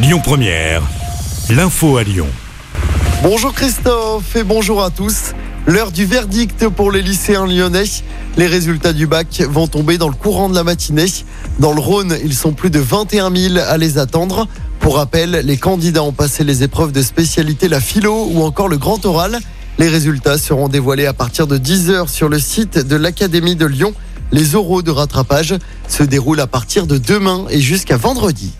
Lyon Première, l'info à Lyon. Bonjour Christophe et bonjour à tous. L'heure du verdict pour les lycéens lyonnais. Les résultats du bac vont tomber dans le courant de la matinée. Dans le Rhône, ils sont plus de 21 000 à les attendre. Pour rappel, les candidats ont passé les épreuves de spécialité la philo ou encore le grand oral. Les résultats seront dévoilés à partir de 10h sur le site de l'Académie de Lyon. Les oraux de rattrapage se déroulent à partir de demain et jusqu'à vendredi.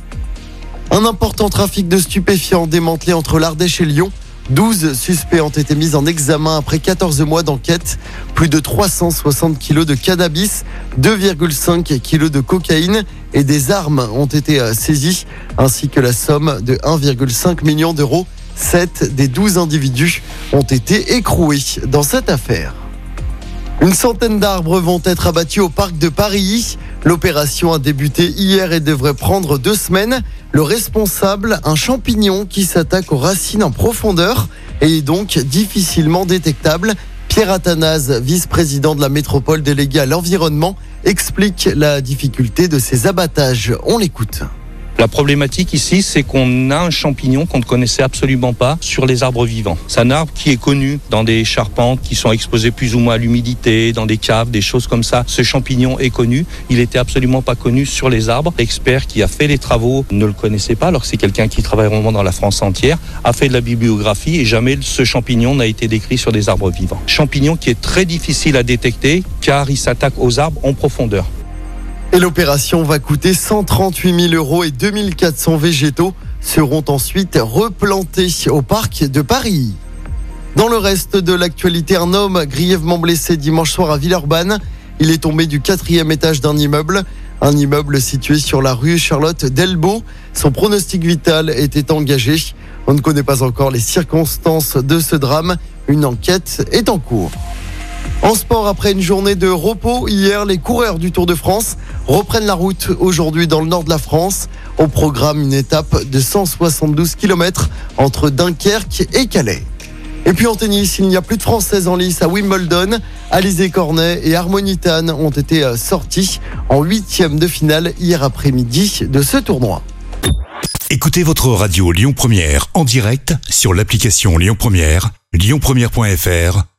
Un important trafic de stupéfiants démantelé entre l'Ardèche et Lyon. 12 suspects ont été mis en examen après 14 mois d'enquête. Plus de 360 kilos de cannabis, 2,5 kilos de cocaïne et des armes ont été euh, saisies, ainsi que la somme de 1,5 million d'euros. 7 des 12 individus ont été écroués dans cette affaire. Une centaine d'arbres vont être abattus au parc de Paris. L'opération a débuté hier et devrait prendre deux semaines. Le responsable, un champignon qui s'attaque aux racines en profondeur et est donc difficilement détectable. Pierre Athanase, vice-président de la métropole déléguée à l'environnement, explique la difficulté de ces abattages. On l'écoute. La problématique ici, c'est qu'on a un champignon qu'on ne connaissait absolument pas sur les arbres vivants. C'est un arbre qui est connu dans des charpentes qui sont exposées plus ou moins à l'humidité, dans des caves, des choses comme ça. Ce champignon est connu. Il était absolument pas connu sur les arbres. L'expert qui a fait les travaux ne le connaissait pas, alors c'est quelqu'un qui travaille vraiment dans la France entière, a fait de la bibliographie et jamais ce champignon n'a été décrit sur des arbres vivants. Champignon qui est très difficile à détecter car il s'attaque aux arbres en profondeur. Et l'opération va coûter 138 000 euros et 2400 végétaux seront ensuite replantés au parc de Paris. Dans le reste de l'actualité, un homme grièvement blessé dimanche soir à Villeurbanne. Il est tombé du quatrième étage d'un immeuble, un immeuble situé sur la rue Charlotte Delbo. Son pronostic vital était engagé. On ne connaît pas encore les circonstances de ce drame. Une enquête est en cours. En sport, après une journée de repos, hier, les coureurs du Tour de France reprennent la route aujourd'hui dans le nord de la France. Au programme, une étape de 172 km entre Dunkerque et Calais. Et puis en tennis, il n'y a plus de Françaises en lice à Wimbledon. Alizé Cornet et Harmonitan ont été euh, sortis en huitième de finale hier après-midi de ce tournoi. Écoutez votre radio Lyon Première en direct sur l'application Lyon Première, lyonpremière.fr